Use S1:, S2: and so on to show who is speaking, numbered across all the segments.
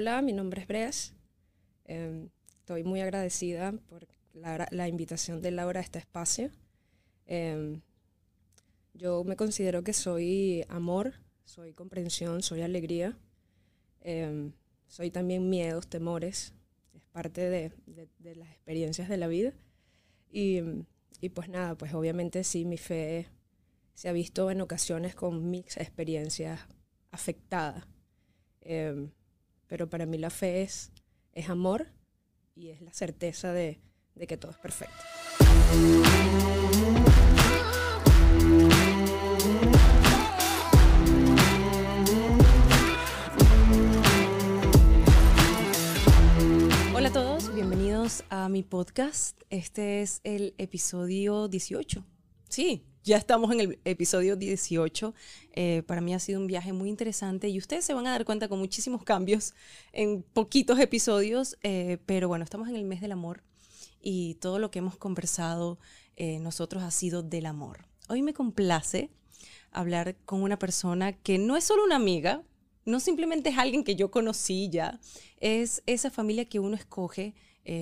S1: Hola, mi nombre es Bres. Em, estoy muy agradecida por la, invitación de Laura a este espacio. Em, yo me considero que soy amor, soy comprensión, soy alegría. Em, soy también miedos, temores. Es parte de, las experiencias de la vida. Y, pues nada, pues obviamente sí, mi fe se ha visto en ocasiones con mis experiencias afectadas. Em, pero para mí la fe es, es amor y es la certeza de, de que todo es perfecto.
S2: Hola a todos, bienvenidos a mi podcast. Este es el episodio 18. Sí, ya estamos en el episodio 18. Eh, para mí ha sido un viaje muy interesante y ustedes se van a dar cuenta con muchísimos cambios en poquitos episodios, eh, pero bueno, estamos en el mes del amor y todo lo que hemos conversado eh, nosotros ha sido del amor. Hoy me complace hablar con una persona que no es solo una amiga, no simplemente es alguien que yo conocí ya, es esa familia que uno escoge,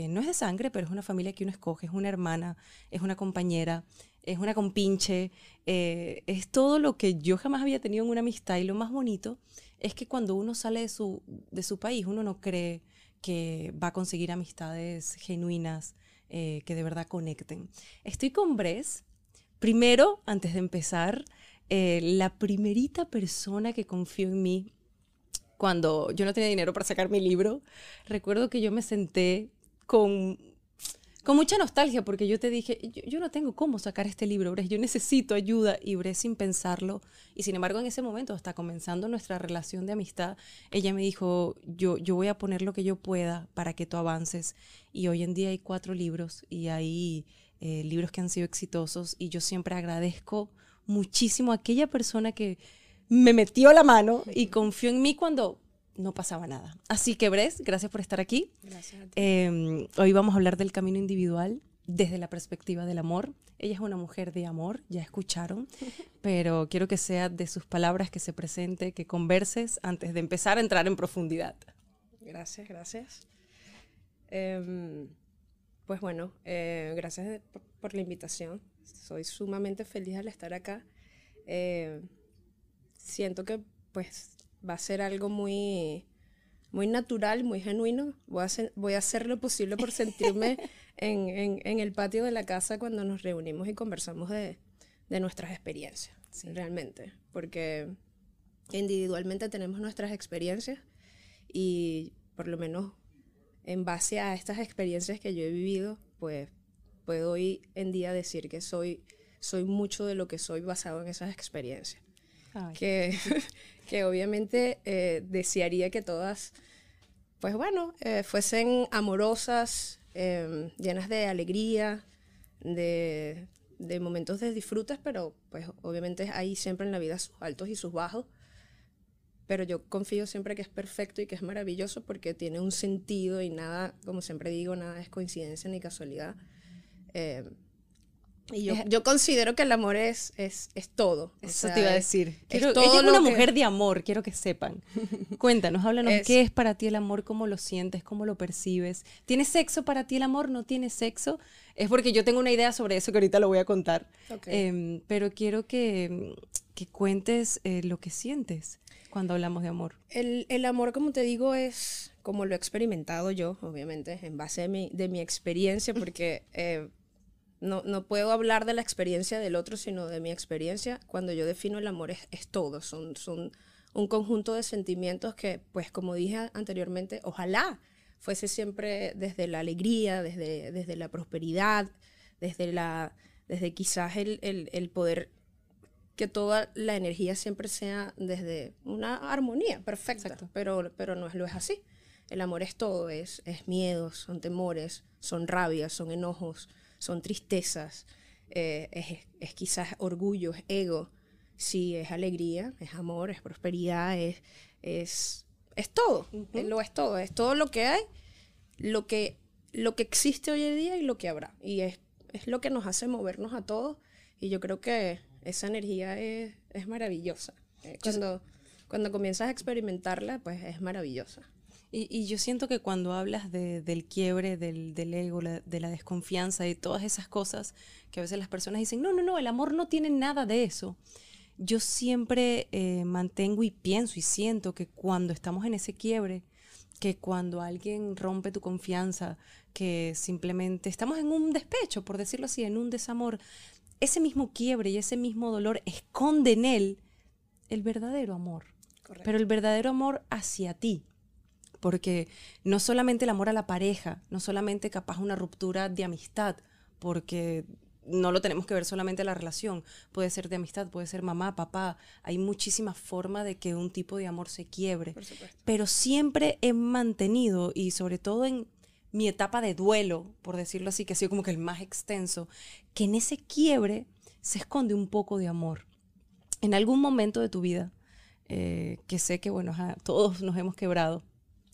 S2: no es de sangre, pero es una familia que uno escoge, es una hermana, es una compañera, es una compinche, eh, es todo lo que yo jamás había tenido en una amistad y lo más bonito es que cuando uno sale de su, de su país, uno no cree que va a conseguir amistades genuinas eh, que de verdad conecten. Estoy con Bres. Primero, antes de empezar, eh, la primerita persona que confió en mí cuando yo no tenía dinero para sacar mi libro, recuerdo que yo me senté con con mucha nostalgia, porque yo te dije, yo, no tengo cómo sacar este libro, Bres, yo necesito ayuda, y Bres sin pensarlo, y sin embargo en ese momento, hasta comenzando nuestra relación de amistad, ella me dijo, yo, yo voy a poner lo que yo pueda para que tú avances, y hoy en día hay cuatro libros, y hay eh, libros que han sido exitosos, y yo siempre agradezco muchísimo a aquella persona que me metió la mano y confió en mí cuando no pasaba nada. Así que, Bres, gracias por estar aquí. Gracias. Em, hoy vamos a hablar del camino individual desde la perspectiva del amor. Ella es una mujer de amor, ya escucharon, pero quiero que sea de sus palabras que se presente, que converses antes de empezar a entrar en profundidad.
S1: Gracias, gracias. Em, pues bueno, eh, gracias por, la invitación. Soy sumamente feliz al estar acá. Eh, siento que pues va a ser algo muy, muy natural, muy genuino. Voy a, hacer, voy a hacer lo posible por sentirme en, en, el patio de la casa cuando nos reunimos y conversamos de, de nuestras experiencias, realmente. Porque individualmente tenemos nuestras experiencias y por lo menos en base a estas experiencias que yo he vivido, pues puedo hoy en día decir que soy, soy mucho de lo que soy basado en esas experiencias. Que, que obviamente eh, desearía que todas, pues bueno, eh, fuesen amorosas, em, llenas de alegría, de, de, momentos de disfrutes, pero pues obviamente hay siempre en la vida sus altos y sus bajos. Pero yo confío siempre que es perfecto y que es maravilloso porque tiene un sentido y nada, como siempre digo, nada es coincidencia ni casualidad. Y yo, yo, considero que el amor es, es, es todo.
S2: Eso te iba a decir. ella es una mujer de amor, quiero que sepan. Cuéntanos, háblanos, ¿qué es para ti el amor? ¿Cómo lo sientes? ¿Cómo lo percibes? ¿Tiene sexo para ti el amor? ¿No tiene sexo? Es porque yo tengo una idea sobre eso que ahorita lo voy a contar. Em, pero quiero que, que cuentes eh, lo que sientes cuando hablamos de amor.
S1: El, el, amor, como te digo, es como lo he experimentado yo, obviamente, en base de mi, de mi experiencia, porque... Eh, no, no, puedo hablar de la experiencia del otro, sino de mi experiencia. Cuando yo defino el amor es, es, todo, son, son un conjunto de sentimientos que, pues como dije anteriormente, ojalá fuese siempre desde la alegría, desde, desde la prosperidad, desde, la, desde quizás el, el, el poder que toda la energía siempre sea desde una armonía perfecta, pero, pero no es, lo es así. El amor es todo, es, es miedos, son temores, son rabias, son enojos, son tristezas, eh, es, quizás orgullo, es ego, sí, es alegría, es amor, es prosperidad, es, es, es todo, lo es todo, es todo lo que hay, lo que, lo que existe hoy en día y lo que habrá. Y es, es lo que nos hace movernos a todos y yo creo que esa energía es, es maravillosa. Eh, cuando, cuando comienzas a experimentarla, pues es maravillosa.
S2: Y, yo siento que cuando hablas del quiebre, del, ego, de la desconfianza y todas esas cosas que a veces las personas dicen, no, no, no, el amor no tiene nada de eso. Yo siempre eh, mantengo y pienso y siento que cuando estamos en ese quiebre, que cuando alguien rompe tu confianza, que simplemente estamos en un despecho, por decirlo así, en un desamor, ese mismo quiebre y ese mismo dolor esconde en él el verdadero amor. Pero el verdadero amor hacia ti. Porque no solamente el amor a la pareja, no solamente capaz una ruptura de amistad, porque no lo tenemos que ver solamente la relación, puede ser de amistad, puede ser mamá, papá, hay muchísimas formas de que un tipo de amor se quiebre. Pero siempre he mantenido, y sobre todo en mi etapa de duelo, por decirlo así, que ha sido como que el más extenso, que en ese quiebre se esconde un poco de amor. En algún momento de tu vida, eh, que sé que, bueno, todos nos hemos quebrado,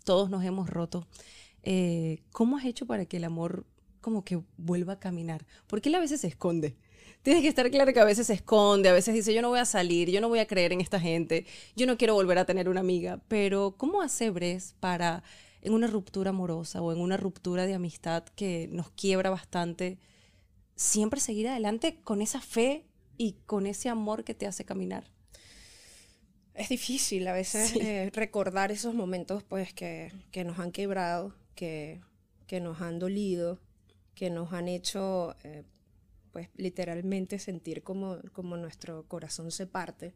S2: todos nos hemos roto, eh, ¿cómo has hecho para que el amor como que vuelva a caminar. Porque él a veces se esconde. Tienes que estar claro que a veces se esconde, a veces dice, yo no voy a salir, yo no voy a creer en esta gente, yo no quiero volver a tener una amiga. Pero, ¿cómo hace Bres para, en una ruptura amorosa o en una ruptura de amistad que nos quiebra bastante, siempre seguir adelante con esa fe y con ese amor que te hace caminar?
S1: Es difícil a veces eh, recordar esos momentos pues que, que nos han quebrado, que, que nos han dolido, que nos han hecho, eh, pues literalmente sentir como, como nuestro corazón se parte.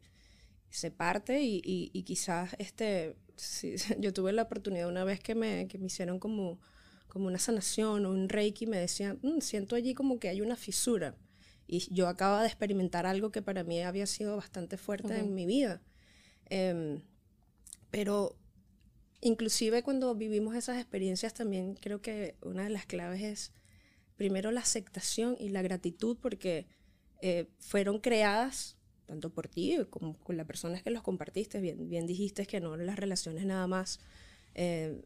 S1: Se parte y, y, quizás este, yo tuve la oportunidad una vez que me, que me hicieron como, como una sanación o un reiki, me decían, mm, siento allí como que hay una fisura. Y yo acababa de experimentar algo que para mí había sido bastante fuerte en mi vida. Em, pero inclusive cuando vivimos esas experiencias también creo que una de las claves es primero la aceptación y la gratitud porque eh, fueron creadas tanto por ti como con las personas que los compartiste. Bien, bien dijiste que no las relaciones nada más eh,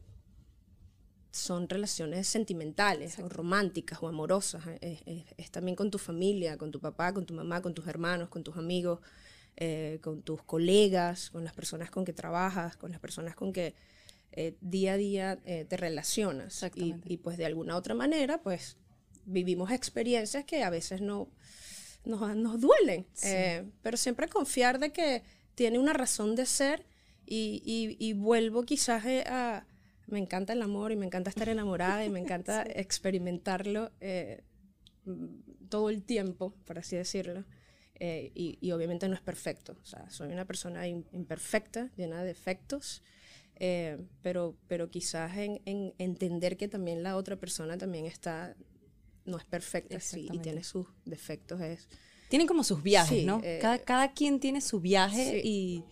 S1: son relaciones sentimentales o románticas o amorosas. Es, también con tu familia, con tu papá, con tu mamá, con tus hermanos, con tus amigos, con tus colegas, con las personas con que trabajas, con las personas con que día a día te relacionas. Y, y, pues de alguna otra manera, pues vivimos experiencias que a veces no nos, nos duelen, eh, pero siempre confiar de que tiene una razón de ser y, y, vuelvo quizás eh, a... Me encanta el amor y me encanta estar enamorada y me encanta experimentarlo eh, todo el tiempo, por así decirlo. Y, y, obviamente no es perfecto. O sea, soy una persona imperfecta, llena de defectos, pero, pero quizás en, en, entender que también la otra persona también está no es perfecta sí, y tiene sus defectos. Es,
S2: tienen como sus viajes, ¿no? Eh, cada, cada, quien tiene su viaje y...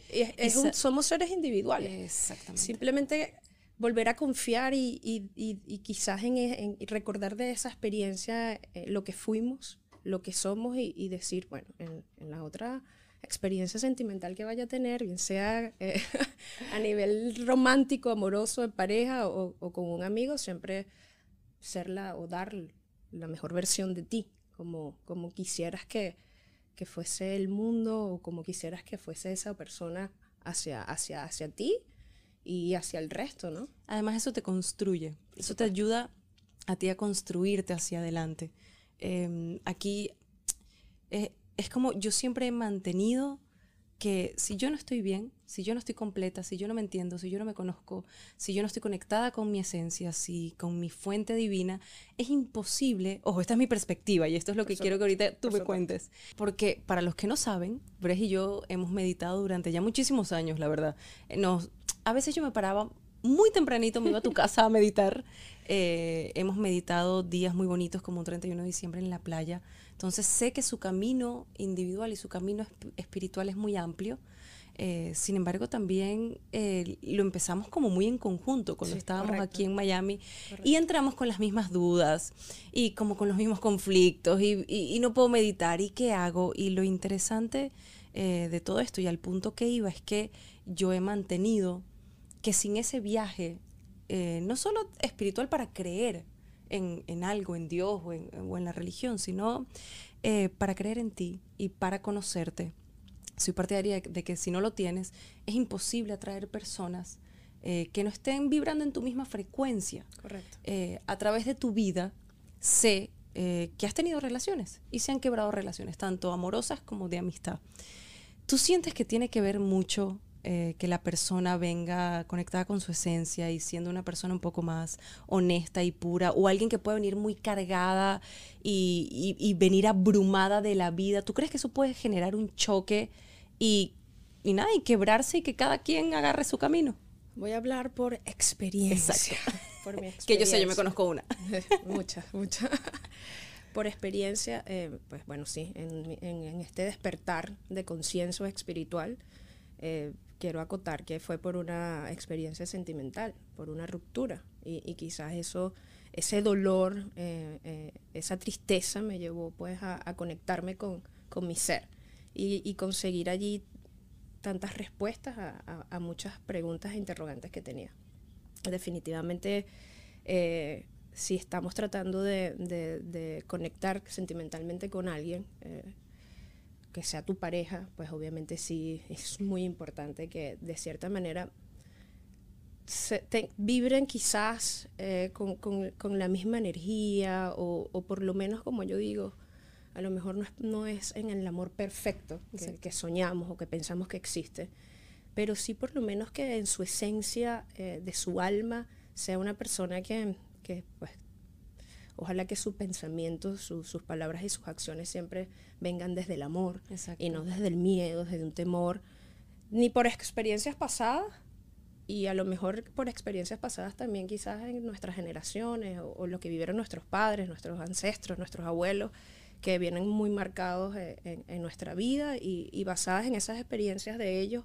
S1: somos seres individuales. Exactamente. Simplemente volver a confiar y, y, y, quizás en, en, recordar de esa experiencia eh, lo que fuimos, lo que somos y, decir, bueno, en, en, la otra experiencia sentimental que vaya a tener, bien sea eh, a nivel romántico, amoroso, en pareja o, o, con un amigo, siempre serla o dar la mejor versión de ti, como, como quisieras que, que fuese el mundo o como quisieras que fuese esa persona hacia, hacia, hacia ti y hacia el resto, ¿no?
S2: Además eso te construye, eso te ayuda a ti a construirte hacia adelante. Em, aquí eh, es como yo siempre he mantenido que si yo no estoy bien, si yo no estoy completa, si yo no me entiendo, si yo no me conozco, si yo no estoy conectada con mi esencia, si con mi fuente divina, es imposible, ojo, esta es mi perspectiva y esto es lo que quiero que ahorita tú me cuentes, porque para los que no saben, Bres y yo hemos meditado durante ya muchísimos años, la verdad. Eh, nos, a veces yo me paraba muy tempranito, me iba a tu casa a meditar. Eh, hemos meditado días muy bonitos como un 31 de diciembre en la playa entonces sé que su camino individual y su camino espiritual es muy amplio. Eh, sin embargo, también eh, lo empezamos como muy en conjunto cuando estábamos aquí en Miami y entramos con las mismas dudas y como con los mismos conflictos y, no puedo meditar y qué hago. Y lo interesante eh, de todo esto y al punto que iba es que yo he mantenido que sin ese viaje, no solo espiritual para creer, en, algo, en Dios o en, la religión, sino eh, para creer en ti y para conocerte. Soy partidaria de, que si no lo tienes, es imposible atraer personas eh, que no estén vibrando en tu misma frecuencia.
S1: Correcto.
S2: Eh, a través de tu vida sé eh, que has tenido relaciones y se han quebrado relaciones, tanto amorosas como de amistad. ¿Tú sientes que tiene que ver mucho eh, que la persona venga conectada con su esencia y siendo una persona un poco más honesta y pura, o alguien que puede venir muy cargada y, y- y venir abrumada de la vida? ¿Tú crees que eso puede generar un choque y, y nada, y quebrarse y que cada quien agarre su camino?
S1: Voy a hablar por experiencia. Por mi
S2: Que yo sé, yo me
S1: experiencia.
S2: conozco una.
S1: muchas, muchas. Por experiencia, eh, pues bueno, sí, en, en- en este despertar de conciencia espiritual, eh, quiero acotar que fue por una experiencia sentimental, por una ruptura. Y, y quizás eso, ese dolor, eh, eh, esa tristeza me llevó pues a, conectarme con, con mi ser y, y conseguir allí tantas respuestas a, muchas preguntas e interrogantes que tenía definitivamente eh, si estamos tratando de, conectar sentimentalmente con alguien, que sea tu pareja, pues obviamente sí es muy importante que de cierta manera se- te- vibren quizás eh, con, con- con la misma energía o, o por lo menos como yo digo, a lo mejor no es, no es en el amor perfecto que, que soñamos o que pensamos que existe, pero sí por lo menos que en su esencia eh, de su alma sea una persona que, que, pues, ojalá que su pensamiento, su- sus palabras y sus acciones siempre vengan desde el amor
S2: Exacto.
S1: y no desde el miedo, desde un temor, ni por experiencias pasadas y a lo mejor por experiencias pasadas también quizás en nuestras generaciones o, o lo que vivieron nuestros padres, nuestros ancestros, nuestros abuelos, que vienen muy marcados eh, en, en nuestra vida y, y basadas en esas experiencias de ellos,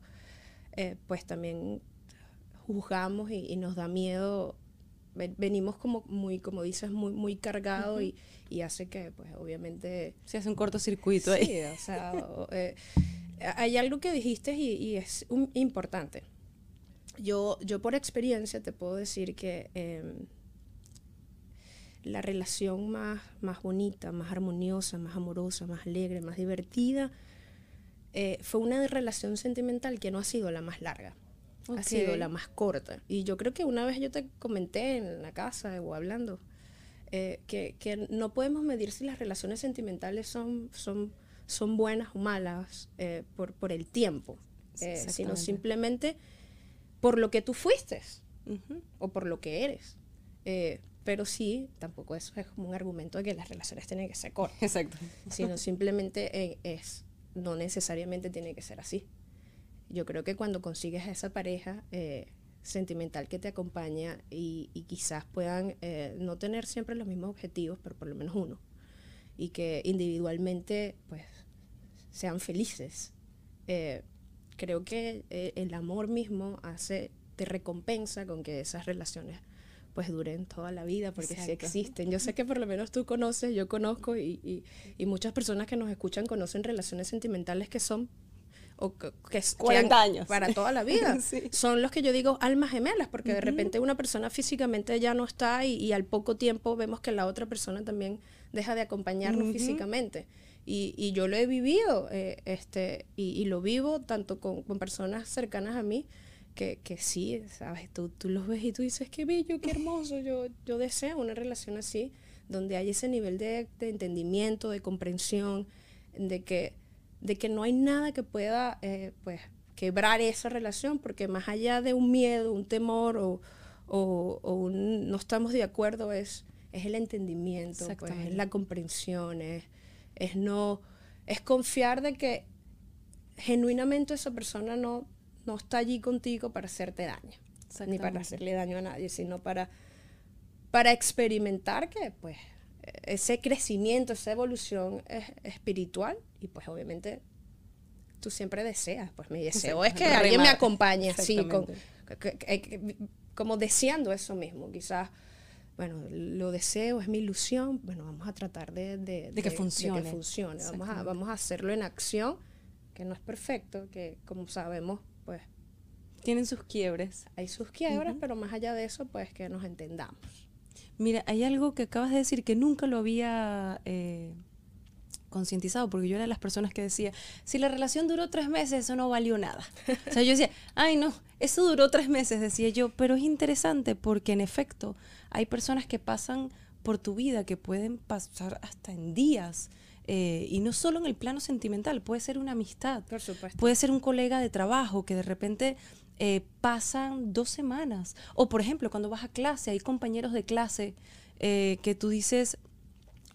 S1: eh, pues también juzgamos y, y nos da miedo. Ven- Venimos como muy, como dices, muy, muy cargados y, y hace que, pues, obviamente,
S2: Se hace un cortocircuito ahí.
S1: Sí, o sea, o- eh, hay algo que dijiste y, y es un- importante. Yo, yo por experiencia te puedo decir que em, la relación más, más bonita, más armoniosa, más amorosa, más alegre, más divertida, eh, fue una relación sentimental que no ha sido la más larga. Ha sido la más corta. Y yo creo que una vez yo te comenté en la casa o hablando, eh, que, que no podemos medir si las relaciones sentimentales son, son, son buenas o malas eh, por, por el tiempo, eh, sino simplemente por lo que tú fuiste o por lo que eres. Pero sí, tampoco eso es como un argumento de que las relaciones tienen que ser cortas,
S2: Exacto.
S1: sino simplemente es, no necesariamente tiene que ser así. Yo creo que cuando consigues a esa pareja eh, sentimental que te acompaña y, y quizás puedan eh, no tener siempre los mismos objetivos, pero por lo menos uno, y que individualmente pues sean felices. Eh, creo que el amor mismo hace, te recompensa con que esas relaciones pues duren toda la vida, porque sí
S2: Exacto.
S1: existen. Yo sé que por lo menos tú conoces, yo conozco y, y- y muchas personas que nos escuchan conocen relaciones sentimentales que son o que, que es- que
S2: 40
S1: han-
S2: años.
S1: para toda la vida.
S2: Sí.
S1: Son los que yo digo almas gemelas, porque de repente una persona físicamente ya no está y, y al poco tiempo vemos que la otra persona también deja de acompañarnos
S2: Ujú.
S1: físicamente. Y, y yo lo he vivido, eh, este, y, y lo vivo tanto con, con personas cercanas a mí, que, que sí, ¿sabes? Tú, tú los ves y tú dices, qué bello, qué hermoso, yo, yo deseo una relación así, donde hay ese nivel de, de entendimiento, de comprensión, de que, de que no hay nada que pueda, eh, pues, quebrar esa relación, porque más allá de un miedo, un temor o, o, o un no estamos de acuerdo, es, es el entendimiento, pues, es la comprensión, es, es no, es confiar de que genuinamente esa persona no, no está allí contigo para hacerte daño, ni para hacerle daño a nadie, sino para, para experimentar que pues ese crecimiento, esa evolución es espiritual y pues obviamente tú siempre deseas, pues mi deseo es que
S2: Remar.
S1: alguien me acompañe así, con,
S2: Exactamente.
S1: que- que- que- como deseando eso mismo, quizás, bueno, lo deseo, es mi ilusión, bueno, vamos a tratar de, de,
S2: De que funcione.
S1: Vamos a, vamos a hacerlo en acción, que no es perfecto, que como sabemos, pues
S2: Tienen sus quiebres.
S1: hay sus quiebras, pero más allá de eso, pues que nos entendamos.
S2: Mira, hay algo que acabas de decir que nunca lo había eh, concientizado, porque yo era de las personas que decía, si la relación duró tres meses, eso no valió nada. o sea, yo decía, ay no, eso duró tres meses, decía yo, pero es interesante porque en efecto hay personas que pasan por tu vida que pueden pasar hasta en días. Eh, y no solo en el plano sentimental, puede ser una amistad,
S1: Por supuesto.
S2: puede ser un colega de trabajo que de repente eh, pasan dos semanas. O por ejemplo, cuando vas a clase, hay compañeros de clase eh, que tú dices,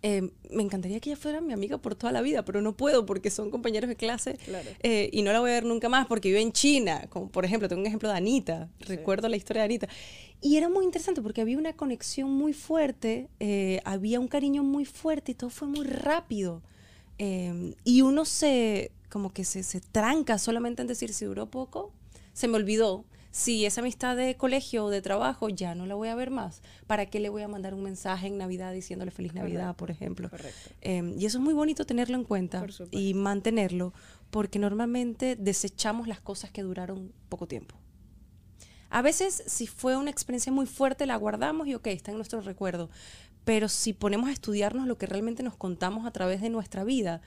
S2: eh, me encantaría que ella fuera mi amiga por toda la vida, pero no puedo porque son compañeros de clase
S1: Claro.
S2: eh, y no la voy a ver nunca más porque vive en China. Como por ejemplo, tengo un ejemplo de Anita, recuerdo la historia de Anita. Y era muy interesante porque había una conexión muy fuerte, eh, había un cariño muy fuerte y todo fue muy rápido. Y uno se, como que se, se tranca solamente en decir, si duró poco, se me olvidó. Si esa amistad de colegio o de trabajo ya no la voy a ver más, ¿para qué le voy a mandar un mensaje en Navidad diciéndole feliz Navidad, por ejemplo?
S1: Correcto.
S2: Eh, y eso es muy bonito tenerlo en cuenta y mantenerlo, porque normalmente desechamos las cosas que duraron poco tiempo. A veces, si fue una experiencia muy fuerte, la guardamos y ok, está en nuestro recuerdo. Pero si ponemos a estudiarnos lo que realmente nos contamos a través de nuestra vida,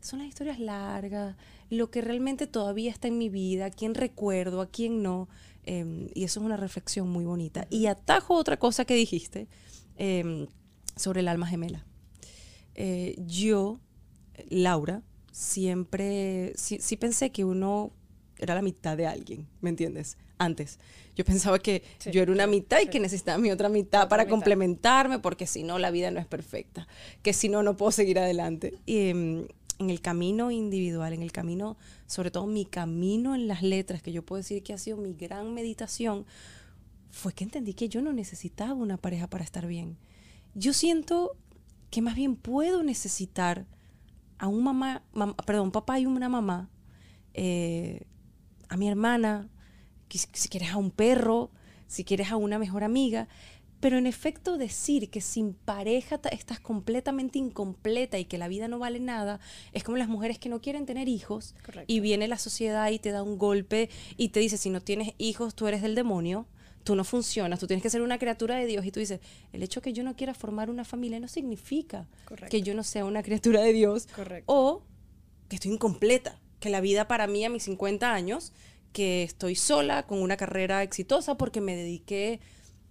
S2: son las historias largas, lo que realmente todavía está en mi vida, a quién recuerdo, a quién no. eh, y eso es una reflexión muy bonita. Y atajo otra cosa que dijiste eh, sobre el alma gemela. Eh, yo, Laura, siempre, sí, sí pensé que uno era la mitad de alguien, ¿me entiendes? Antes. Yo pensaba que
S1: Sí,
S2: yo era una mitad y
S1: sí.
S2: que necesitaba mi otra mitad
S1: Otra
S2: para
S1: mitad.
S2: complementarme, porque si no, la vida no es perfecta. Que si no, no puedo seguir adelante. Y em, en el camino individual, en el camino, sobre todo mi camino en las letras, que yo puedo decir que ha sido mi gran meditación, fue que entendí que yo no necesitaba una pareja para estar bien. Yo siento que más bien puedo necesitar a un mamá, mam- perdón, papá y una mamá, eh, a mi hermana, si quieres a un perro, si quieres a una mejor amiga, pero en efecto decir que sin pareja estás completamente incompleta y que la vida no vale nada, es como las mujeres que no quieren tener hijos
S1: Correcto.
S2: y viene la sociedad y te da un golpe y te dice, si no tienes hijos, tú eres del demonio, tú no funcionas, tú tienes que ser una criatura de Dios y tú dices, el hecho que yo no quiera formar una familia no significa
S1: Correcto.
S2: que yo no sea una criatura de Dios
S1: Correcto.
S2: o que estoy incompleta, que la vida para mí a mis 50 años, que estoy sola con una carrera exitosa porque me dediqué,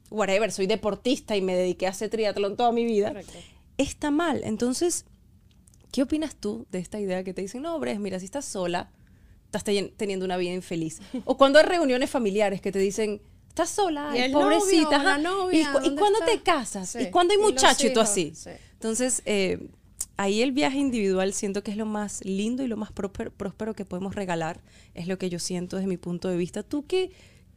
S2: whatever, soy deportista y me dediqué a hacer triatlón toda mi vida,
S1: Correcto.
S2: está mal. Entonces, ¿qué opinas tú de esta idea que te dicen, no, Bres, mira, si estás sola, estás ten- teniendo una vida infeliz? O cuando hay reuniones familiares que te dicen, estás sola,
S1: Y
S2: ay,
S1: el novio,
S2: pobrecita,
S1: novia,
S2: ¿y, cu- y
S1: ¿dónde
S2: cuándo
S1: está?
S2: te casas?
S1: Sí,
S2: ¿Y cuándo hay
S1: y
S2: muchacho? Y tú
S1: hijos,
S2: así.
S1: sí.
S2: Entonces, eh, ahí el viaje individual siento que es lo más lindo y lo más próspero, próspero que podemos regalar. Es lo que yo siento desde mi punto de vista. ¿Tú qué,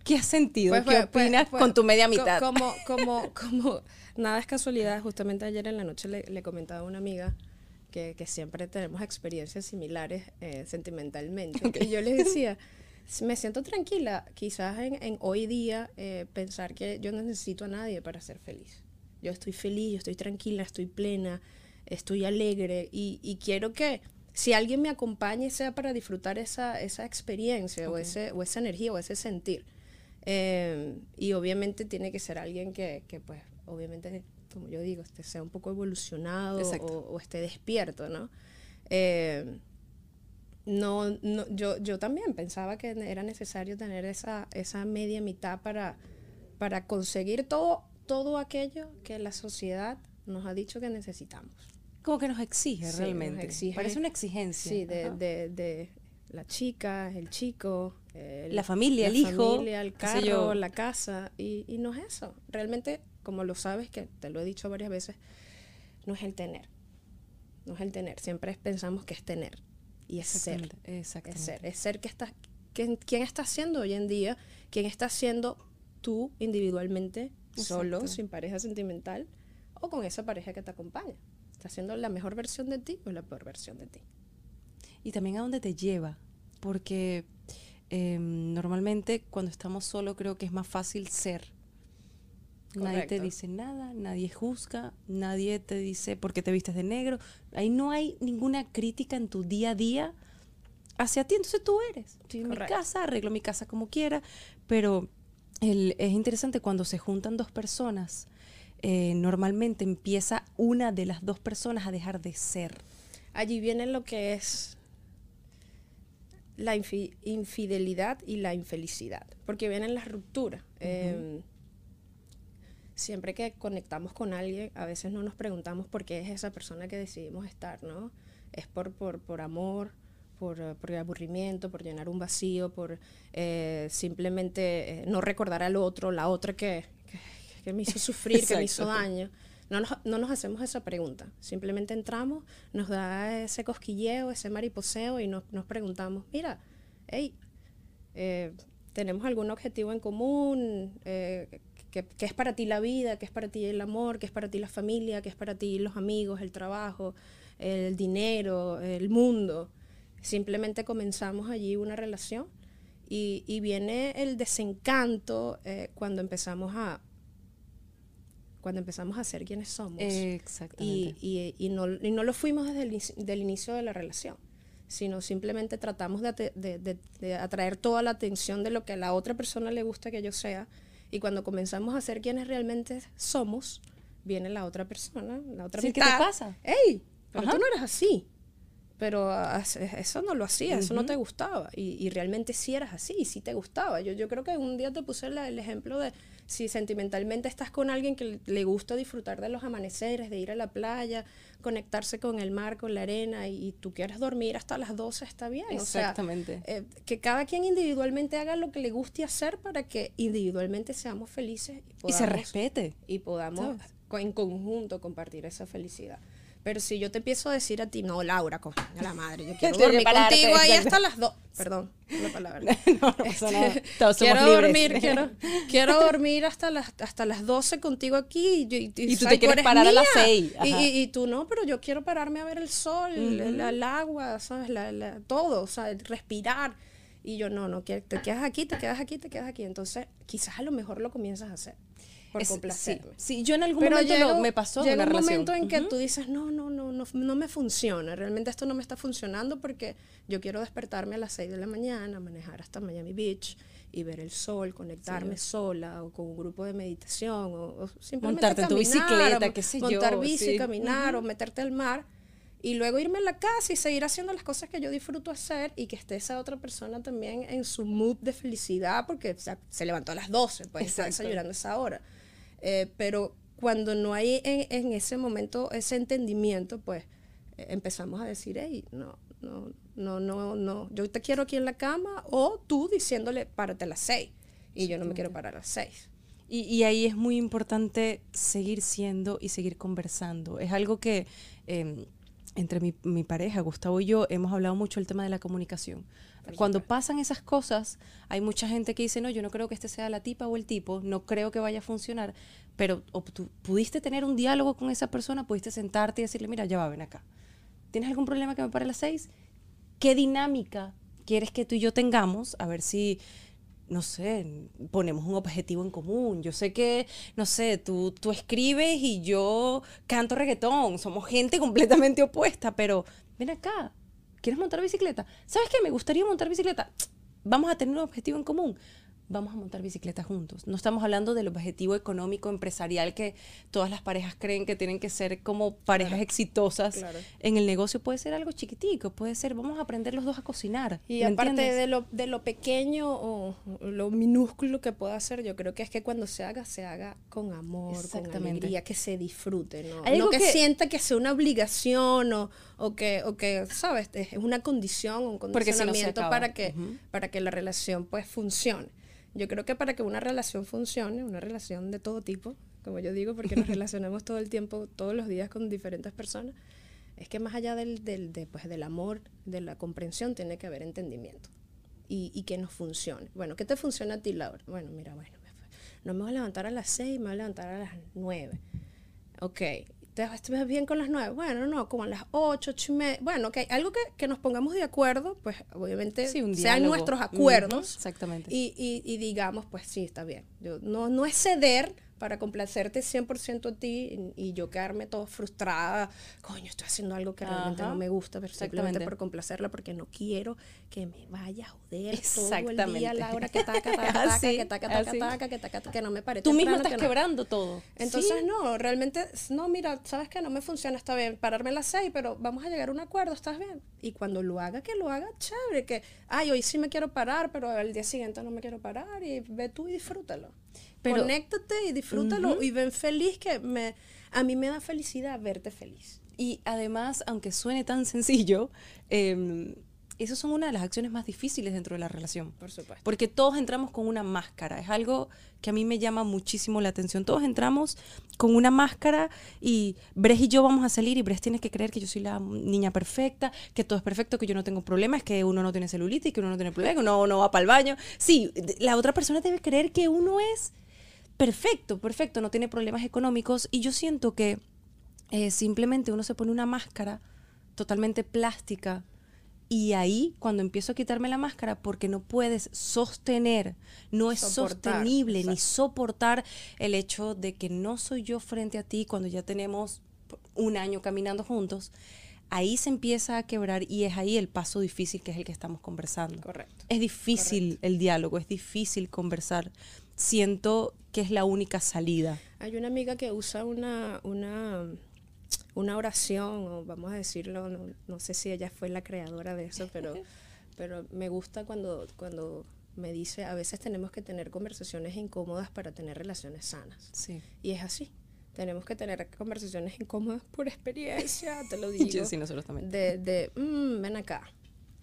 S2: qué has sentido?
S1: Pues,
S2: ¿Qué
S1: pues, pues,
S2: opinas
S1: pues,
S2: con tu media mitad?
S1: Como, como, como, nada es casualidad. Justamente ayer en la noche le, le comentaba a una amiga que, que siempre tenemos experiencias similares eh, sentimentalmente.
S2: Ok.
S1: Y yo les decía, me siento tranquila, quizás en, en hoy día eh, pensar que yo no necesito a nadie para ser feliz. Yo estoy feliz, yo estoy tranquila, estoy plena, estoy alegre y, y quiero que si alguien me acompañe sea para disfrutar esa, esa experiencia o, ese, o esa energía o ese sentir. Eh, y obviamente tiene que ser alguien que, que, pues, obviamente, como yo digo, este, sea un poco evolucionado o, o esté despierto, ¿no? Eh, no, no yo, yo también pensaba que era necesario tener esa, esa media mitad para, para conseguir todo, todo aquello que la sociedad nos ha dicho que necesitamos.
S2: Como que nos exige
S1: Sí, nos
S2: realmente.
S1: exige.
S2: Parece una exigencia.
S1: Sí, de, de, de la chica, el chico, el-
S2: La familia, el
S1: la
S2: hijo,
S1: familia, el
S2: yo.
S1: carro, la casa, y, y no es eso. Realmente, como lo sabes, que te lo he dicho varias veces, no es el tener. No es el tener. Siempre pensamos que es tener. Y es ser.
S2: Exactamente.
S1: Es ser. Es ser que estás, que, quién estás siendo hoy en día, quién estás siendo tú individualmente, solo, sin pareja sentimental, o con esa pareja que te acompaña. ¿Estás siendo la mejor versión de ti o la peor versión de ti?
S2: Y también a dónde te lleva. Porque eh, normalmente cuando estamos solos creo que es más fácil ser. Nadie te dice nada, nadie juzga, nadie te dice por qué te vistes de negro. Ahí no hay ninguna crítica en tu día a día hacia ti. Entonces tú eres. Estoy en mi casa, arreglo mi casa como quiera. Pero el- es interesante cuando se juntan dos personas. eh, normalmente empieza una de las dos personas a dejar de ser.
S1: allí viene lo que es la infidelidad y la infelicidad, porque vienen las rupturas. Em, siempre que conectamos con alguien, a veces no nos preguntamos por qué es esa persona que decidimos estar, ¿no? Es por, por, por amor, por, por, aburrimiento, por llenar un vacío, por eh, simplemente eh, no recordar al otro, la otra que, que, me hizo sufrir, que me hizo daño. No nos, no nos, hacemos esa pregunta. Simplemente entramos, nos da ese cosquilleo, ese mariposeo y nos, nos preguntamos, mira, hey, eh, ¿tenemos algún objetivo en común? Eh, ¿qué, es para ti la vida? ¿Qué es para ti el amor? ¿Qué es para ti la familia? ¿Qué es para ti los amigos, el trabajo, el dinero, el mundo? Simplemente comenzamos allí una relación y, y viene el desencanto eh, cuando empezamos a cuando empezamos a ser quienes somos.
S2: Exactamente.
S1: Y, y, no, y no lo fuimos desde el del inicio de la relación, sino simplemente tratamos de, de, de, atraer toda la atención de lo que a la otra persona le gusta que yo sea. Y cuando comenzamos a ser quienes realmente somos, viene la otra persona, la otra
S2: sí, ¿Qué te pasa?
S1: ¡Ey! Pero tú no eres así pero eso no lo hacía, eso no te gustaba. Y, y, realmente sí eras así, y sí te gustaba. Yo, yo creo que un día te puse el ejemplo de si sentimentalmente estás con alguien que le gusta disfrutar de los amaneceres, de ir a la playa, conectarse con el mar, con la arena, y, tú quieres dormir hasta las 12, está bien.
S2: Exactamente.
S1: O sea, eh, que cada quien individualmente haga lo que le guste hacer para que individualmente seamos felices.
S2: Y, se respete.
S1: Y podamos en conjunto compartir esa felicidad. Pero si yo te empiezo a decir a ti, no, Laura, coño, la madre, yo quiero dormir contigo ahí hasta las dos. Perdón, la palabra. no, no pasa nada. Todos quiero dormir, quiero, quiero, dormir hasta las, hasta las 12 contigo aquí. Y, y,
S2: y tú te quieres parar a las 6.
S1: Y, y, tú no, pero yo quiero pararme a ver el sol, el, agua, ¿sabes? La, la, todo, o sea, respirar. Y yo no, no, te quedas aquí, te quedas aquí, te quedas aquí. Entonces, quizás a lo mejor lo comienzas a hacer por complacerme.
S2: Sí, yo en algún momento me pasó
S1: llega un momento en que tú dices, no, no, no, no, no me funciona, realmente esto no me está funcionando porque yo quiero despertarme a las 6 de la mañana, manejar hasta Miami Beach y ver el sol, conectarme sola o con un grupo de meditación o, simplemente
S2: montarte tu bicicleta, qué sé
S1: yo. Montar bici, caminar o meterte al mar y luego irme a la casa y seguir haciendo las cosas que yo disfruto hacer y que esté esa otra persona también en su mood de felicidad porque se levantó a las 12, pues está desayunando esa hora. Eh, pero cuando no hay en, ese momento ese entendimiento, pues eh, empezamos a decir, hey, no, no, no, no, no, yo te quiero aquí en la cama, o tú diciéndole, párate a las seis, y yo no me quiero parar a las seis.
S2: Y, ahí es muy importante seguir siendo y seguir conversando. Es algo que em, entre mi, mi, pareja, Gustavo y yo, hemos hablado mucho el tema de la comunicación. Cuando pasan esas cosas, hay mucha gente que dice, no, yo no creo que este sea la tipa o el tipo, no creo que vaya a funcionar, pero tú pudiste tener un diálogo con esa persona, pudiste sentarte y decirle, mira, ya va, ven acá. ¿Tienes algún problema que me pare a las seis? ¿Qué dinámica quieres que tú y yo tengamos? A ver si no sé, ponemos un objetivo en común. Yo sé que, no sé, tú, tú escribes y yo canto reggaetón. Somos gente completamente opuesta, pero ven acá, ¿Quieres montar bicicleta? ¿Sabes qué? Me gustaría montar bicicleta. Vamos a tener un objetivo en común vamos a montar bicicleta juntos. No estamos hablando del objetivo económico, empresarial que todas las parejas creen que tienen que ser como parejas exitosas. En el negocio puede ser algo chiquitico, puede ser, vamos a aprender los dos a cocinar.
S1: Y aparte de lo, de lo pequeño o lo minúsculo que pueda hacer, yo creo que es que cuando se haga, se haga con amor, con alegría, que se disfrute, ¿no? que, sienta que sea una obligación o, o, que, o que, ¿sabes? Es una condición, un condicionamiento para, que, para que la relación pues funcione. Yo creo que para que una relación funcione, una relación de todo tipo, como yo digo, porque nos relacionamos todo el tiempo, todos los días con diferentes personas, es que más allá del, del, pues, del amor, de la comprensión, tiene que haber entendimiento y, y, que nos funcione. Bueno, ¿qué te funciona a ti, Laura? Bueno, mira, bueno, no me voy a levantar a las seis, me voy a levantar a las nueve. Ok, ¿te ves bien con las nueve? Bueno, no, como a las ocho, ocho y media. Bueno, ok, algo que, que nos pongamos de acuerdo, pues obviamente sean nuestros acuerdos.
S2: exactamente.
S1: Y, y, y, digamos, pues sí, está bien. Yo, no, no es ceder, para complacerte 100% a ti y, yo quedarme todo frustrada, coño, estoy haciendo algo que realmente no me gusta, pero simplemente por complacerla porque no quiero que me vaya a joder todo el día Laura que taca, taca, taca, que taca, taca, taca, que taca, que no me parece.
S2: Tú mismo estás quebrando todo.
S1: Entonces, no, realmente, no, mira, sabes que no me funciona, está bien, pararme a las seis, pero vamos a llegar a un acuerdo, ¿estás bien? Y cuando lo haga, que lo haga chévere, que, ay, hoy sí me quiero parar, pero al día siguiente no me quiero parar y ve tú y disfrútalo. Pero, Conéctate y disfrútalo y ven feliz que me, a mí me da felicidad verte feliz.
S2: Y además, aunque suene tan sencillo, eh, esas son una de las acciones más difíciles dentro de la relación.
S1: Por supuesto.
S2: Porque todos entramos con una máscara. Es algo que a mí me llama muchísimo la atención. Todos entramos con una máscara y Bres y yo vamos a salir y Bres tiene que creer que yo soy la niña perfecta, que todo es perfecto, que yo no tengo problemas, que uno no tiene celulitis, que uno no tiene problemas, que uno no va para el baño. Sí, la otra persona debe creer que uno es perfecto, perfecto, no tiene problemas económicos y yo siento que eh, simplemente uno se pone una máscara totalmente plástica y ahí, cuando empiezo a quitarme la máscara, porque no puedes sostener, no es sostenible ni soportar el hecho de que no soy yo frente a ti cuando ya tenemos un año caminando juntos, ahí se empieza a quebrar y es ahí el paso difícil que es el que estamos conversando.
S1: Correcto.
S2: Es difícil el diálogo, es difícil conversar. Siento que es la única salida.
S1: Hay una amiga que usa una, una una oración, o vamos a decirlo, no, sé si ella fue la creadora de eso, pero, pero me gusta cuando, cuando me dice, a veces tenemos que tener conversaciones incómodas para tener relaciones sanas.
S2: Sí.
S1: Y es así. Tenemos que tener conversaciones incómodas por experiencia, te lo digo.
S2: sí, nosotros también.
S1: De, de mm, ven acá.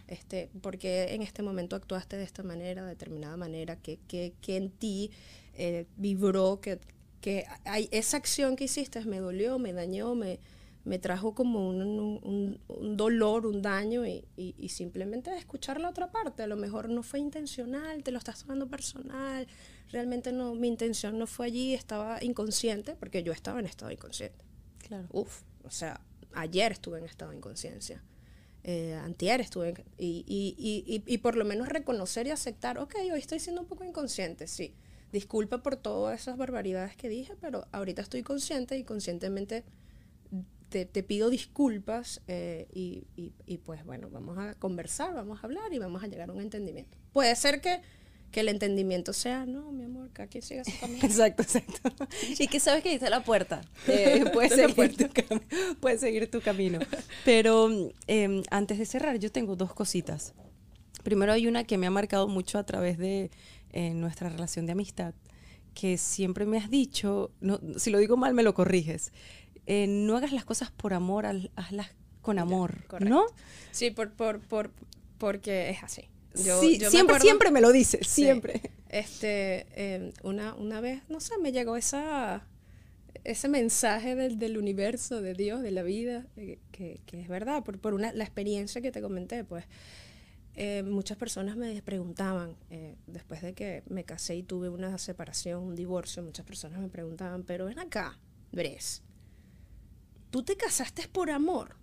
S1: Este, porque en este momento actuaste de esta manera, de determinada manera, que, que, que en ti eh, vibró, que, que hay, esa acción que hiciste me dolió, me dañó, me, me trajo como un, dolor, un daño y, simplemente escuchar la otra parte. A lo mejor no fue intencional, te lo estás tomando personal, realmente no, mi intención no fue allí, estaba inconsciente, porque yo estaba en estado inconsciente.
S2: Claro.
S1: Uf, o sea, ayer estuve en estado de inconsciencia. Eh, antier estuve y, y, y, por lo menos reconocer y aceptar, ok, hoy estoy siendo un poco inconsciente, sí. Disculpa por todas esas barbaridades que dije, pero ahorita estoy consciente y conscientemente te, pido disculpas eh, y, y, pues bueno, vamos a conversar, vamos a hablar y vamos a llegar a un entendimiento. Puede ser que, que el entendimiento sea, no, mi amor, que aquí siga su camino.
S2: exacto, exacto. y que sabes que dice la puerta. Eh, puedes, seguir tu puedes seguir tu camino. Pero em, antes de cerrar, yo tengo dos cositas. Primero hay una que me ha marcado mucho a través de eh, nuestra relación de amistad, que siempre me has dicho, no, si lo digo mal me lo corriges, eh, no hagas las cosas por amor, hazlas con amor, ¿no?
S1: Sí, por, por, por, porque es así.
S2: Yo, sí, siempre, siempre me lo dice, siempre.
S1: Este, em, una, una vez, no sé, me llegó esa, ese mensaje del, del universo, de Dios, de la vida, eh, que, que, es verdad, por, por una, la experiencia que te comenté, pues. Eh, muchas personas me preguntaban, después de que me casé y tuve una separación, un divorcio, muchas personas me preguntaban, pero ven acá, Bres, tú te casaste por amor.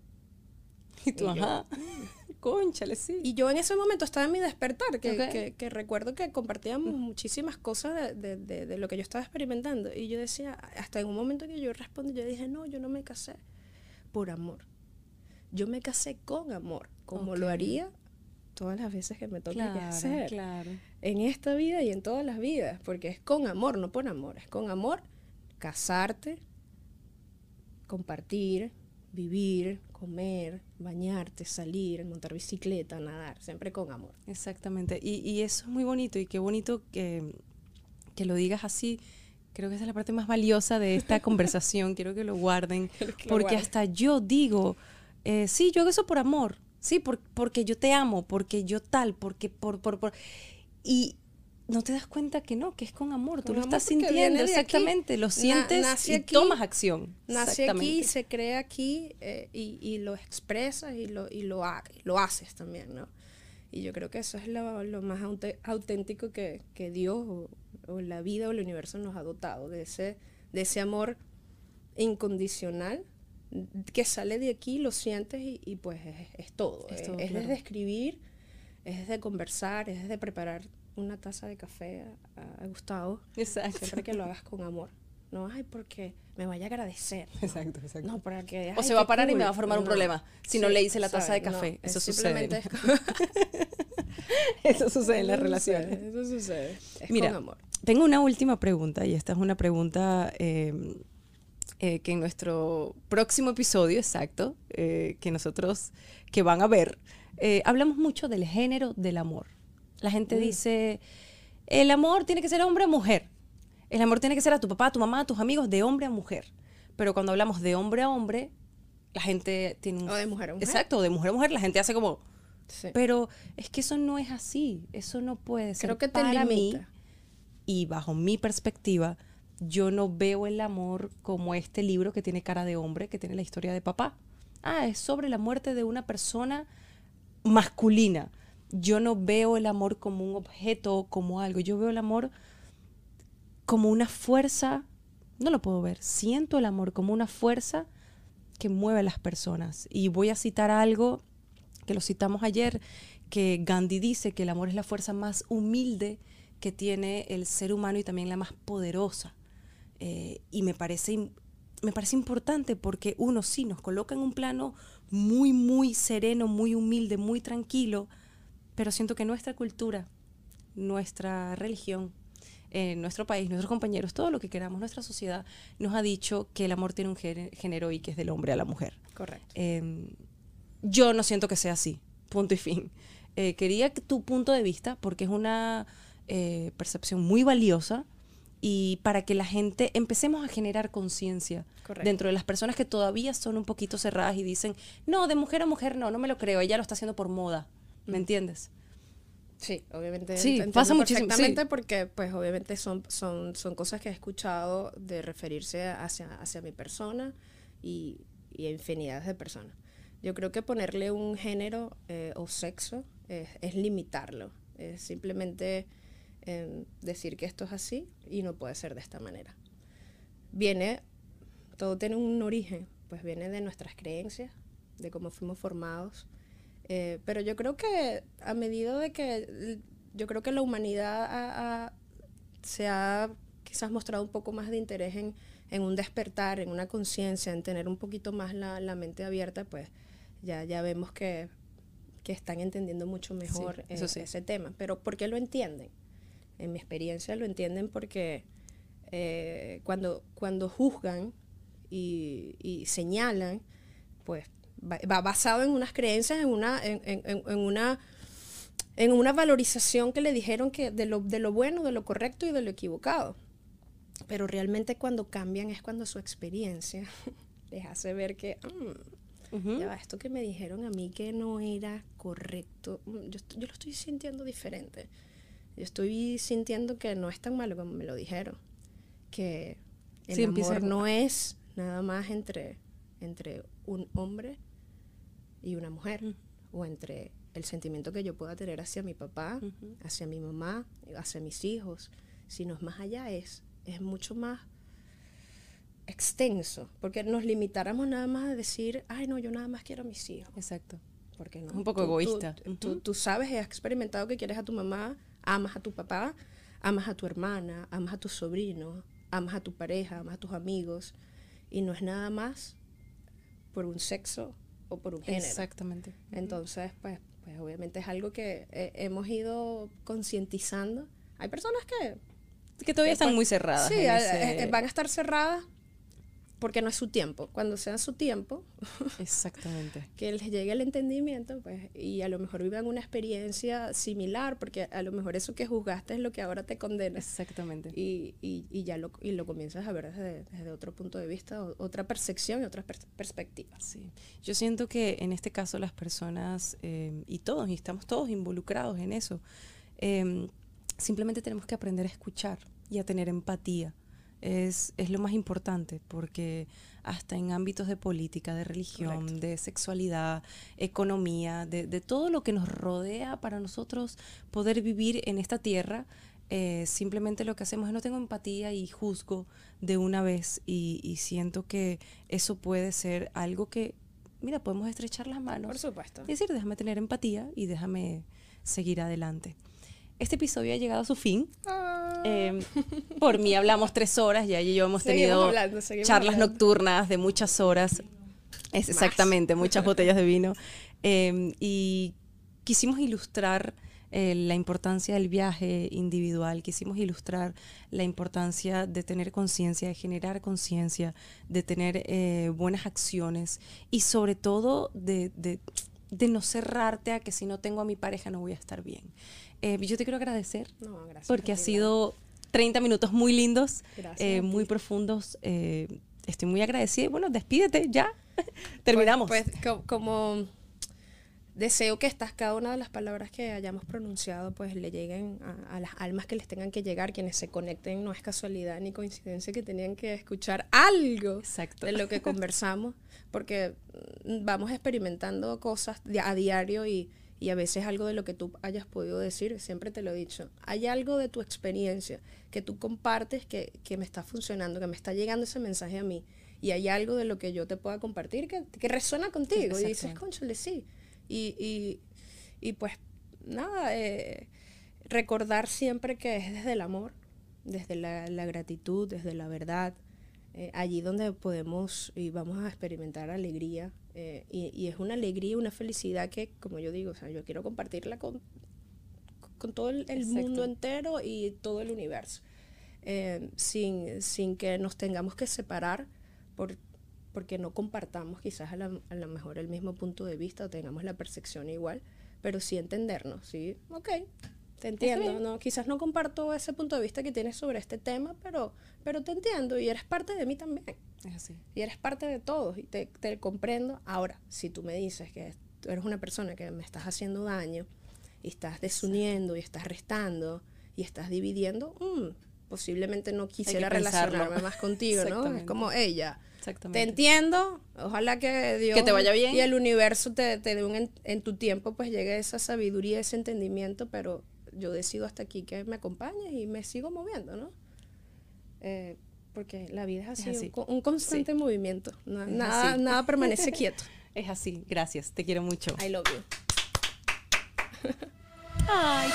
S2: Y tú, ajá, conchale, sí.
S1: Y yo en ese momento estaba en mi despertar, que, que, recuerdo que compartíamos muchísimas cosas de, de, de, lo que yo estaba experimentando. Y yo decía, hasta en un momento que yo respondí, yo dije, no, yo no me casé por amor. Yo me casé con amor, como lo haría todas las veces que me toque hacer.
S2: Claro.
S1: En esta vida y en todas las vidas, porque es con amor, no por amor, es con amor casarte, compartir, vivir, comer, bañarte, salir, montar bicicleta, nadar, siempre con amor.
S2: Exactamente. Y, eso es muy bonito y qué bonito que, que, lo digas así. Creo que esa es la parte más valiosa de esta conversación. Quiero que lo guarden. porque hasta yo digo, eh, sí, yo hago eso por amor. Sí, por, porque yo te amo, porque yo tal, porque por, por, por. Y, no te das cuenta que no, que es con amor, tú lo estás sintiendo, exactamente, lo sientes y tomas acción.
S1: Nace aquí, se crea aquí eh, y, lo expresas y lo, y lo, lo haces también, ¿no? Y yo creo que eso es lo, más auténtico que, Dios o, la vida o el universo nos ha dotado, de ese, de ese amor incondicional que sale de aquí, lo sientes y, pues es, todo. Es, es desde escribir, es desde conversar, es desde preparar una taza de café a, Gustavo.
S2: Exacto.
S1: Siempre que lo hagas con amor. No, ay, porque me vaya a agradecer.
S2: Exacto, exacto.
S1: No, para que.
S2: o se va a parar y me
S1: cool.
S2: va a formar un
S1: No.
S2: problema si no le hice la taza de
S1: ¿sabes? No,
S2: café.
S1: es
S2: Eso sucede.
S1: es como-
S2: Eso sucede en las relaciones.
S1: sucede, Eso sucede. Es
S2: Mira,
S1: con amor.
S2: Tengo una última pregunta y esta es una pregunta eh, eh, que en nuestro próximo episodio, exacto, eh, que nosotros que van a ver, eh, hablamos mucho del género del amor. La gente dice, el amor tiene que ser hombre o mujer. El amor tiene que ser a tu papá, a tu mamá, a tus amigos, de hombre a mujer. Pero cuando hablamos de hombre a hombre, la gente tiene un...
S1: O de mujer a mujer.
S2: Exacto, de mujer a mujer, la gente hace como...
S1: Sí.
S2: Pero es que eso no es así, eso no puede ser
S1: Creo que te
S2: para mí y bajo mi perspectiva, yo no veo el amor como este libro que tiene cara de hombre, que tiene la historia de papá. Ah, es sobre la muerte de una persona masculina. Yo no veo el amor como un objeto, como algo. Yo veo el amor como una fuerza, no lo puedo ver, siento el amor como una fuerza que mueve a las personas. Y voy a citar algo que lo citamos ayer, que Gandhi dice que el amor es la fuerza más humilde que tiene el ser humano y también la más poderosa. Eh, y me parece, me parece importante porque uno sí nos coloca en un plano muy, muy sereno, muy humilde, muy tranquilo, pero siento que nuestra cultura, nuestra religión, eh, nuestro país, nuestros compañeros, todo lo que queramos, nuestra sociedad, nos ha dicho que el amor tiene un géne- género y que es del hombre a la mujer.
S1: Correcto.
S2: Eh, yo no siento que sea así, punto y fin. Eh, quería que tu punto de vista, porque es una eh, percepción muy valiosa y para que la gente empecemos a generar conciencia dentro de las personas que todavía son un poquito cerradas y dicen, no, de mujer a mujer no, no me lo creo, ella lo está haciendo por moda, ¿me entiendes?
S1: Sí, obviamente.
S2: Sí, pasa muchísimo,
S1: Perfectamente
S2: sí.
S1: porque, pues, obviamente son, son, son cosas que he escuchado de referirse hacia, hacia mi persona y, y a infinidades de personas. Yo creo que ponerle un género eh, o sexo es, es limitarlo. Es simplemente eh, decir que esto es así y no puede ser de esta manera. Viene, todo tiene un origen, pues viene de nuestras creencias, de cómo fuimos formados. Eh, pero yo creo que a medida de que yo creo que la humanidad ha- ha- se ha quizás mostrado un poco más de interés en, en un despertar, en una conciencia, en tener un poquito más la, la mente abierta, pues ya, ya vemos que, que están entendiendo mucho mejor eh,
S2: sí.
S1: ese tema. Pero ¿por qué lo entienden? En mi experiencia lo entienden porque eh, cuando, cuando juzgan y, y señalan, pues va, basado en unas creencias, en una, en, en- en- una, en una valorización que le dijeron que de lo, de lo bueno, de lo correcto y de lo equivocado. Pero realmente cuando cambian es cuando su experiencia les hace ver que "Mm,
S2: Ujú.
S1: ya va, esto que me dijeron a mí que no era correcto, mm, yo, yo lo estoy sintiendo diferente. Yo estoy sintiendo que no es tan malo como me lo dijeron. Que el
S2: Sí,
S1: amor no es nada más entre, entre un hombre y una mujer.
S2: Mm.
S1: O entre el sentimiento que yo pueda tener hacia mi papá,
S2: Ujú.
S1: hacia mi mamá, hacia mis hijos. Sino es más allá, es, es mucho más extenso. Porque nos limitáramos nada más a decir, ay no, yo nada más quiero a mis hijos.
S2: Exacto.
S1: Porque no.
S2: Es un poco
S1: Tú- tú-
S2: egoísta.
S1: Tú,
S2: Ujú.
S1: tú sabes y has experimentado que quieres a tu mamá, amas a tu papá, amas a tu hermana, amas a tu sobrino, amas a tu pareja, amas a tus amigos. Y no es nada más por un sexo o por un género.
S2: Exactamente.
S1: Entonces, pues, pues obviamente es algo que eh, hemos ido concientizando. Hay personas que
S2: Que todavía
S1: que
S2: están muy cerradas.
S1: Sí,
S2: ese-
S1: eh, van a estar cerradas porque no es su tiempo. Cuando sea su tiempo,
S2: Exactamente.
S1: que les llegue el entendimiento, pues, y a lo mejor vivan una experiencia similar, porque a lo mejor eso que juzgaste es lo que ahora te condena.
S2: Exactamente.
S1: Y, y, y ya lo, y lo comienzas a ver desde, desde otro punto de vista, o- otra percepción y otras pers- perspectivas.
S2: Sí. Yo siento que en este caso las personas, eh, y todos, y estamos todos involucrados en eso, eh, simplemente tenemos que aprender a escuchar y a tener empatía. Es, es lo más importante, porque hasta en ámbitos de política, de religión,
S1: Correcto.
S2: de sexualidad, economía, de, de todo lo que nos rodea para nosotros poder vivir en esta tierra, eh, simplemente lo que hacemos es no tengo empatía y juzgo de una vez y, y siento que eso puede ser algo que, mira, podemos estrechar las manos
S1: Por supuesto.
S2: y decir, déjame tener empatía y déjame seguir adelante. Este episodio ha llegado a su fin.
S1: Ah,
S2: Em, por mí hablamos tres horas, ya y yo hemos tenido charlas nocturnas de muchas horas. Es exactamente, muchas botellas de vino. Em, y quisimos ilustrar eh, la importancia del viaje individual, quisimos ilustrar la importancia de tener conciencia, de generar conciencia, de tener eh, buenas acciones y sobre todo de, no cerrarte a que si no tengo a mi pareja no voy a estar bien. Eh, yo te quiero agradecer porque ha sido 30 minutos muy lindos, muy profundos. estoy muy agradecida y bueno, despídete ya. Terminamos.
S1: pues como deseo que estas, cada una de las palabras que hayamos pronunciado, pues le lleguen a, las almas que les tengan que llegar, quienes se conecten, no es casualidad ni coincidencia que tenían que escuchar algo de lo que conversamos, porque mm, vamos experimentando cosas a diario y, y a veces algo de lo que tú hayas podido decir, siempre te lo he dicho, hay algo de tu experiencia que tú compartes que, que me está funcionando, que me está llegando ese mensaje a mí, y hay algo de lo que yo te pueda compartir que, que resuena contigo, y dices, conchale, sí y, pues nada, eh, recordar siempre que es desde el amor, desde la, gratitud, desde la verdad, eh, allí donde podemos y vamos a experimentar alegría. Eh, y, es una alegría, una felicidad que, como yo digo, o sea, yo quiero compartirla con, con todo el, mundo entero y todo el universo, sin, sin que nos tengamos que separar por porque no compartamos quizás a, lo mejor el mismo punto de vista o tengamos la percepción igual, pero sí entendernos, ¿sí? Ok, te entiendo, ¿no? Quizás no comparto ese punto de vista que tienes sobre este tema, pero, pero te entiendo y eres parte de mí también.
S2: Es así.
S1: Y eres parte de todos y te, te comprendo. Ahora, si tú me dices que tú eres una persona que me estás haciendo daño y estás desuniendo y estás restando y estás dividiendo, mm, posiblemente no quisiera relacionarme más contigo, ¿no? Es como ella te entiendo, ojalá que Dios
S2: te vaya bien.
S1: y el universo te, te dé un, en, tu tiempo, pues llegue esa sabiduría, ese entendimiento, pero yo decido hasta aquí que me acompañes y me sigo moviendo, ¿no? Eh, porque la vida es así, Un, constante movimiento, nada, nada permanece quieto.
S2: Es así, gracias, te quiero mucho.
S1: I love you.
S2: Ay,